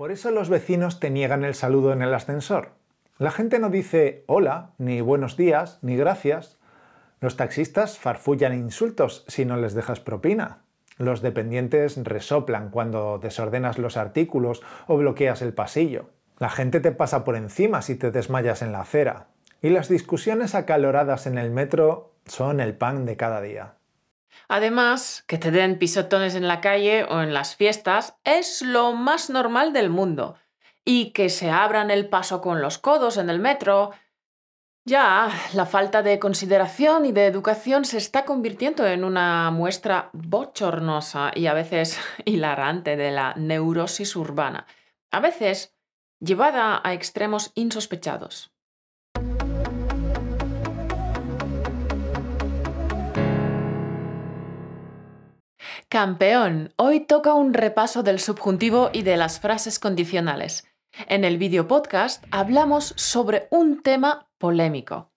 Por eso los vecinos te niegan el saludo en el ascensor. La gente no dice hola, ni buenos días, ni gracias. Los taxistas farfullan insultos si no les dejas propina. Los dependientes resoplan cuando desordenas los artículos o bloqueas el pasillo. La gente te pasa por encima si te desmayas en la acera. Y las discusiones acaloradas en el metro son el pan de cada día. Además, que te den pisotones en la calle o en las fiestas es lo más normal del mundo. Y que se abran el paso con los codos en el metro. Ya, la falta de consideración y de educación se está convirtiendo en una muestra bochornosa y a veces hilarante de la neurosis urbana, a veces llevada a extremos insospechados. Campeón, hoy toca un repaso del subjuntivo y de las frases condicionales. En el video podcast hablamos sobre un tema polémico.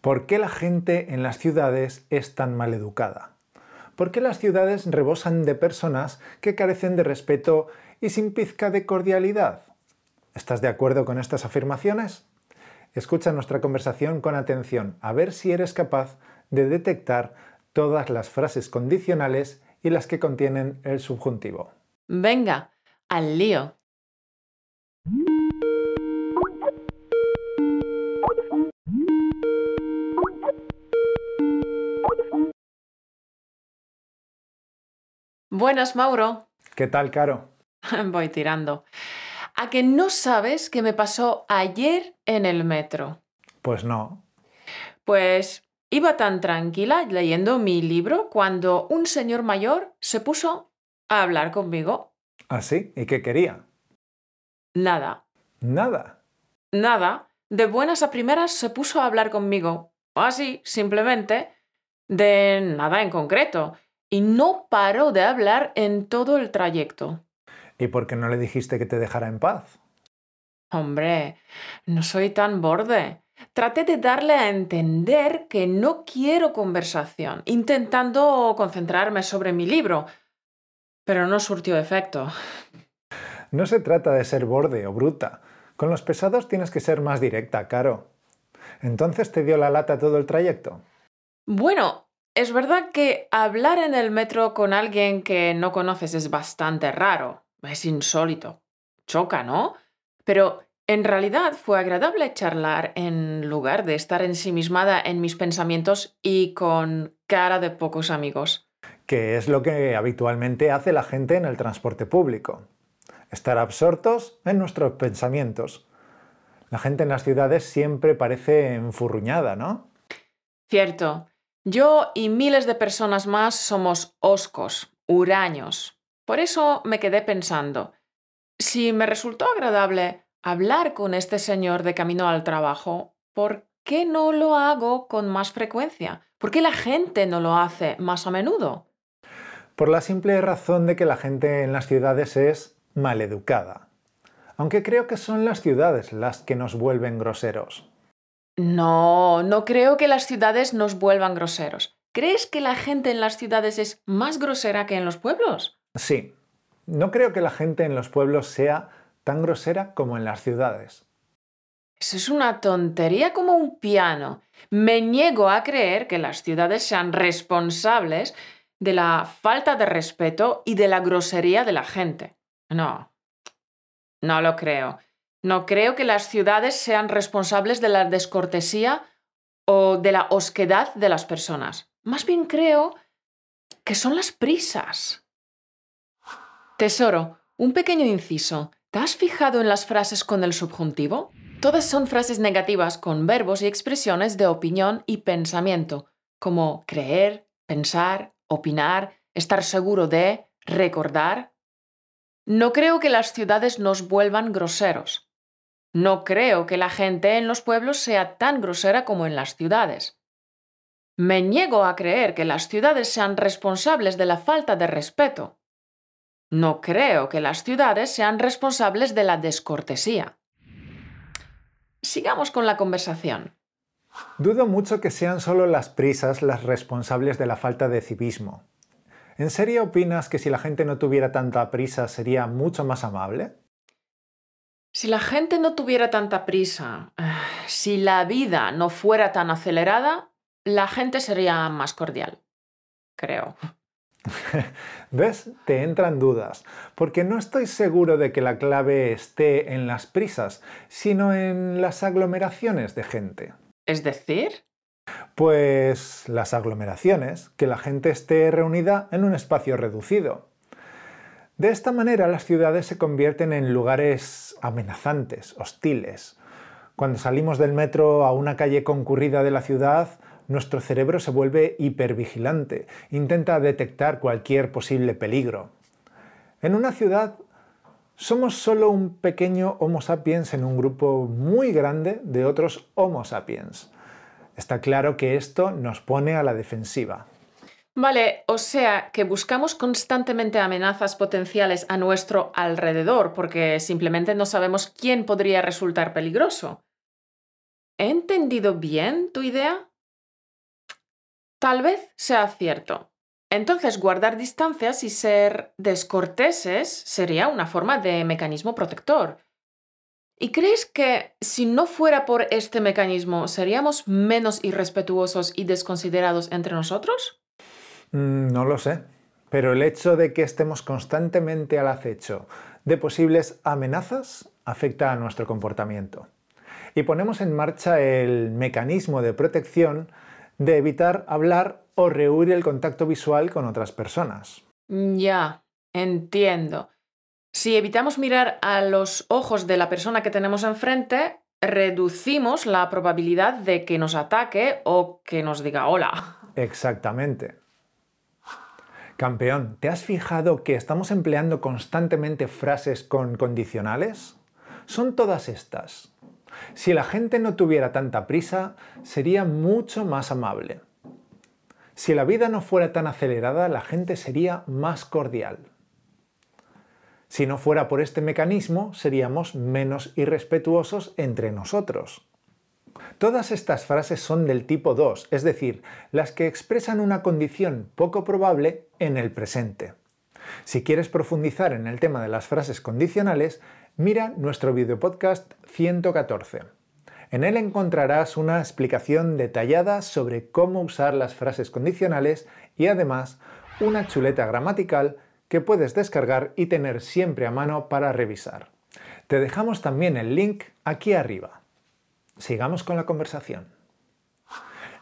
¿Por qué la gente en las ciudades es tan mal educada? ¿Por qué las ciudades rebosan de personas que carecen de respeto y sin pizca de cordialidad? ¿Estás de acuerdo con estas afirmaciones? Escucha nuestra conversación con atención, a ver si eres capaz de detectar todas las frases condicionales y las que contienen el subjuntivo. Venga, al lío. Buenas, Mauro. ¿Qué tal, Caro? Voy tirando. ¿A que no sabes qué me pasó ayer en el metro? Pues no. Pues Iba tan tranquila leyendo mi libro cuando un señor mayor se puso a hablar conmigo. ¿Ah, sí? ¿Y qué quería? Nada. ¿Nada? Nada. De buenas a primeras se puso a hablar conmigo. Así, simplemente. De nada en concreto. Y no paró de hablar en todo el trayecto. ¿Y por qué no le dijiste que te dejara en paz? Hombre, no soy tan borde. Traté de darle a entender que no quiero conversación, intentando concentrarme sobre mi libro, pero no surtió efecto. No se trata de ser borde o bruta. Con los pesados tienes que ser más directa, Caro. ¿Entonces te dio la lata todo el trayecto? Bueno, es verdad que hablar en el metro con alguien que no conoces es bastante raro, es insólito, choca, ¿no? Pero en realidad fue agradable charlar en lugar de estar ensimismada en mis pensamientos y con cara de pocos amigos. Que es lo que habitualmente hace la gente en el transporte público. Estar absortos en nuestros pensamientos. La gente en las ciudades siempre parece enfurruñada, ¿no? Cierto. Yo y miles de personas más somos oscos, huraños. Por eso me quedé pensando, si me resultó agradable hablar con este señor de camino al trabajo, ¿por qué no lo hago con más frecuencia? ¿Por qué la gente no lo hace más a menudo? Por la simple razón de que la gente en las ciudades es maleducada. Aunque creo que son las ciudades las que nos vuelven groseros. No, no creo que las ciudades nos vuelvan groseros. ¿Crees que la gente en las ciudades es más grosera que en los pueblos? Sí. No creo que la gente en los pueblos sea tan grosera como en las ciudades. Eso es una tontería como un piano. Me niego a creer que las ciudades sean responsables de la falta de respeto y de la grosería de la gente. No, no lo creo. No creo que las ciudades sean responsables de la descortesía o de la osquedad de las personas. Más bien creo que son las prisas. Tesoro, un pequeño inciso. ¿Te has fijado en las frases con el subjuntivo? Todas son frases negativas con verbos y expresiones de opinión y pensamiento, como creer, pensar, opinar, estar seguro de, recordar. No creo que las ciudades nos vuelvan groseros. No creo que la gente en los pueblos sea tan grosera como en las ciudades. Me niego a creer que las ciudades sean responsables de la falta de respeto. No creo que las ciudades sean responsables de la descortesía. Sigamos con la conversación. Dudo mucho que sean solo las prisas las responsables de la falta de civismo. ¿En serio opinas que si la gente no tuviera tanta prisa sería mucho más amable? Si la gente no tuviera tanta prisa, si la vida no fuera tan acelerada, la gente sería más cordial. Creo. ¿Ves? Te entran dudas, porque no estoy seguro de que la clave esté en las prisas, sino en las aglomeraciones de gente. ¿Es decir? Pues las aglomeraciones, que la gente esté reunida en un espacio reducido. De esta manera las ciudades se convierten en lugares amenazantes, hostiles. Cuando salimos del metro a una calle concurrida de la ciudad, nuestro cerebro se vuelve hipervigilante, intenta detectar cualquier posible peligro. En una ciudad somos solo un pequeño Homo sapiens en un grupo muy grande de otros Homo sapiens. Está claro que esto nos pone a la defensiva. Vale, o sea que buscamos constantemente amenazas potenciales a nuestro alrededor porque simplemente no sabemos quién podría resultar peligroso. ¿He entendido bien tu idea? Tal vez sea cierto. Entonces, guardar distancias y ser descorteses sería una forma de mecanismo protector. ¿Y crees que si no fuera por este mecanismo, seríamos menos irrespetuosos y desconsiderados entre nosotros? Mm, no lo sé, pero el hecho de que estemos constantemente al acecho de posibles amenazas afecta a nuestro comportamiento. Y ponemos en marcha el mecanismo de protección de evitar hablar o rehuir el contacto visual con otras personas. Ya, entiendo. Si evitamos mirar a los ojos de la persona que tenemos enfrente, reducimos la probabilidad de que nos ataque o que nos diga hola. Exactamente. Campeón, ¿te has fijado que estamos empleando constantemente frases con condicionales? Son todas estas. Si la gente no tuviera tanta prisa, sería mucho más amable. Si la vida no fuera tan acelerada, la gente sería más cordial. Si no fuera por este mecanismo, seríamos menos irrespetuosos entre nosotros. Todas estas frases son del tipo 2, es decir, las que expresan una condición poco probable en el presente. Si quieres profundizar en el tema de las frases condicionales, mira nuestro video podcast 114. En él encontrarás una explicación detallada sobre cómo usar las frases condicionales y además una chuleta gramatical que puedes descargar y tener siempre a mano para revisar. Te dejamos también el link aquí arriba. Sigamos con la conversación.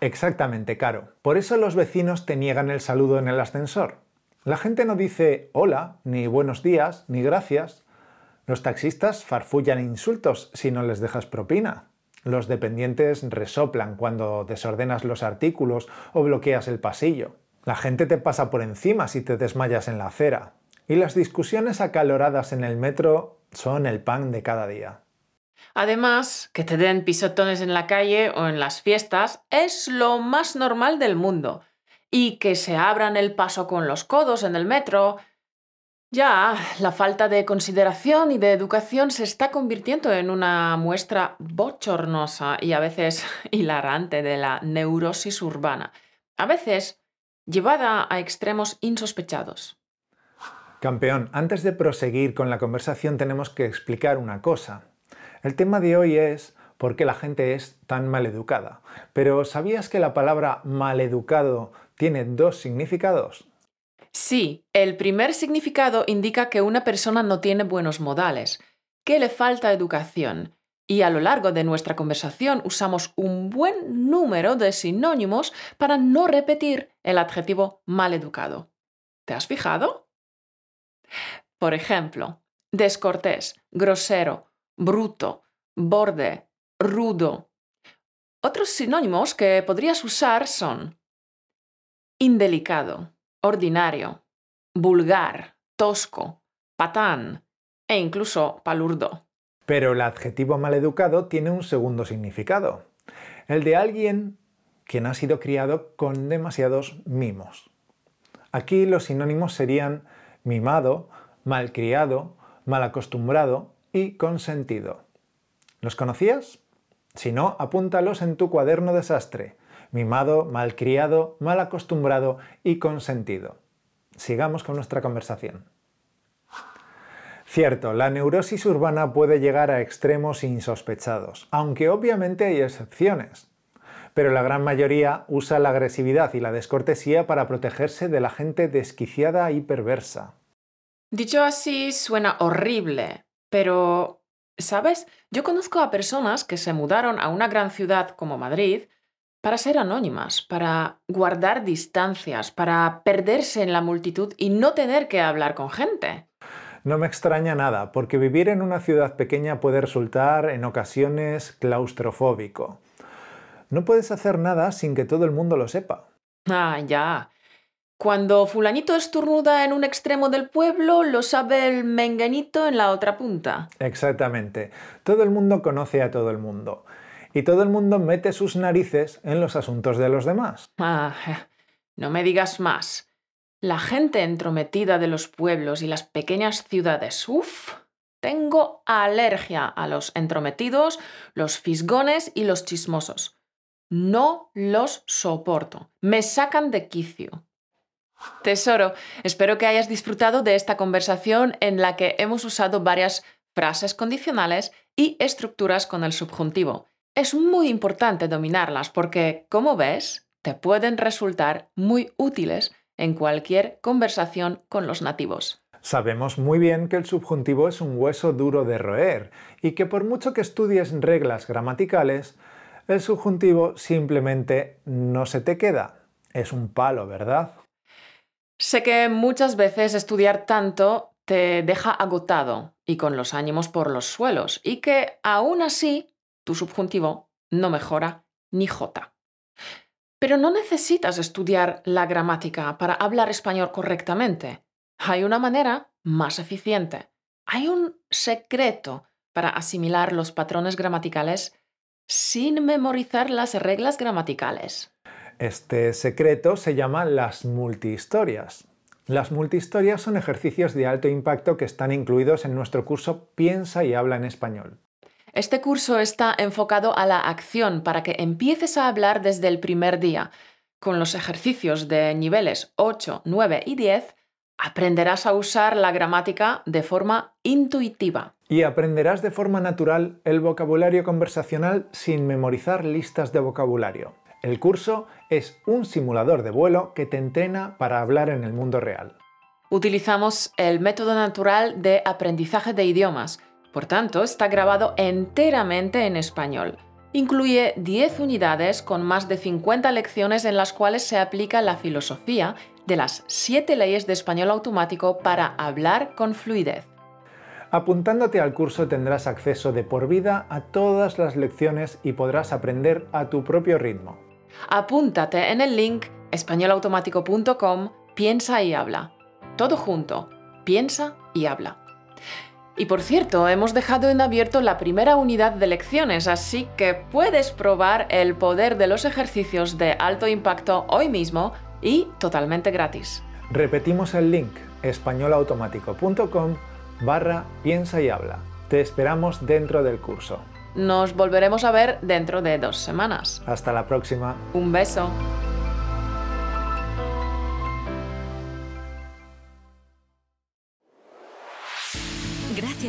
Exactamente, Caro. Por eso los vecinos te niegan el saludo en el ascensor. La gente no dice hola, ni buenos días, ni gracias. Los taxistas farfullan insultos si no les dejas propina. Los dependientes resoplan cuando desordenas los artículos o bloqueas el pasillo. La gente te pasa por encima si te desmayas en la acera. Y las discusiones acaloradas en el metro son el pan de cada día. Además, que te den pisotones en la calle o en las fiestas es lo más normal del mundo. Y que se abran el paso con los codos en el metro. Ya, la falta de consideración y de educación se está convirtiendo en una muestra bochornosa y a veces hilarante de la neurosis urbana. A veces llevada a extremos insospechados. Campeón, antes de proseguir con la conversación tenemos que explicar una cosa. El tema de hoy es por qué la gente es tan maleducada. Pero ¿sabías que la palabra maleducado tiene dos significados? Sí, el primer significado indica que una persona no tiene buenos modales, que le falta educación. Y a lo largo de nuestra conversación usamos un buen número de sinónimos para no repetir el adjetivo maleducado. ¿Te has fijado? Por ejemplo, descortés, grosero, bruto, borde, rudo. Otros sinónimos que podrías usar son indelicado, ordinario, vulgar, tosco, patán e incluso palurdo. Pero el adjetivo maleducado tiene un segundo significado, el de alguien quien ha sido criado con demasiados mimos. Aquí los sinónimos serían mimado, malcriado, malacostumbrado y consentido. ¿Los conocías? Si no, apúntalos en tu cuaderno desastre. Mimado, malcriado, mal acostumbrado y consentido. Sigamos con nuestra conversación. Cierto, la neurosis urbana puede llegar a extremos insospechados, aunque obviamente hay excepciones. Pero la gran mayoría usa la agresividad y la descortesía para protegerse de la gente desquiciada y perversa. Dicho así, suena horrible, pero, ¿sabes? Yo conozco a personas que se mudaron a una gran ciudad como Madrid para ser anónimas, para guardar distancias, para perderse en la multitud y no tener que hablar con gente. No me extraña nada, porque vivir en una ciudad pequeña puede resultar en ocasiones claustrofóbico. No puedes hacer nada sin que todo el mundo lo sepa. Ah, ya. Cuando fulanito estornuda en un extremo del pueblo, lo sabe el menganito en la otra punta. Exactamente. Todo el mundo conoce a todo el mundo. Y todo el mundo mete sus narices en los asuntos de los demás. Ah, no me digas más. La gente entrometida de los pueblos y las pequeñas ciudades. Uf, tengo alergia a los entrometidos, los fisgones y los chismosos. No los soporto. Me sacan de quicio. Tesoro, espero que hayas disfrutado de esta conversación en la que hemos usado varias frases condicionales y estructuras con el subjuntivo. Es muy importante dominarlas porque, como ves, te pueden resultar muy útiles en cualquier conversación con los nativos. Sabemos muy bien que el subjuntivo es un hueso duro de roer y que por mucho que estudies reglas gramaticales, el subjuntivo simplemente no se te queda. Es un palo, ¿verdad? Sé que muchas veces estudiar tanto te deja agotado y con los ánimos por los suelos y que aún así tu subjuntivo no mejora ni jota. Pero no necesitas estudiar la gramática para hablar español correctamente. Hay una manera más eficiente. Hay un secreto para asimilar los patrones gramaticales sin memorizar las reglas gramaticales. Este secreto se llama las multihistorias. Las multihistorias son ejercicios de alto impacto que están incluidos en nuestro curso Piensa y habla en español. Este curso está enfocado a la acción para que empieces a hablar desde el primer día. Con los ejercicios de niveles 8, 9 y 10, aprenderás a usar la gramática de forma intuitiva. Y aprenderás de forma natural el vocabulario conversacional sin memorizar listas de vocabulario. El curso es un simulador de vuelo que te entrena para hablar en el mundo real. Utilizamos el método natural de aprendizaje de idiomas por tanto, está grabado enteramente en español. Incluye 10 unidades con más de 50 lecciones en las cuales se aplica la filosofía de las 7 leyes de español automático para hablar con fluidez. Apuntándote al curso tendrás acceso de por vida a todas las lecciones y podrás aprender a tu propio ritmo. Apúntate en el link españolautomático.com, piensa y habla. Todo junto, piensa y habla. Y por cierto, hemos dejado en abierto la primera unidad de lecciones, así que puedes probar el poder de los ejercicios de alto impacto hoy mismo y totalmente gratis. Repetimos el link españolautomático.com barra piensa y habla. Te esperamos dentro del curso. Nos volveremos a ver dentro de dos semanas. Hasta la próxima. Un beso.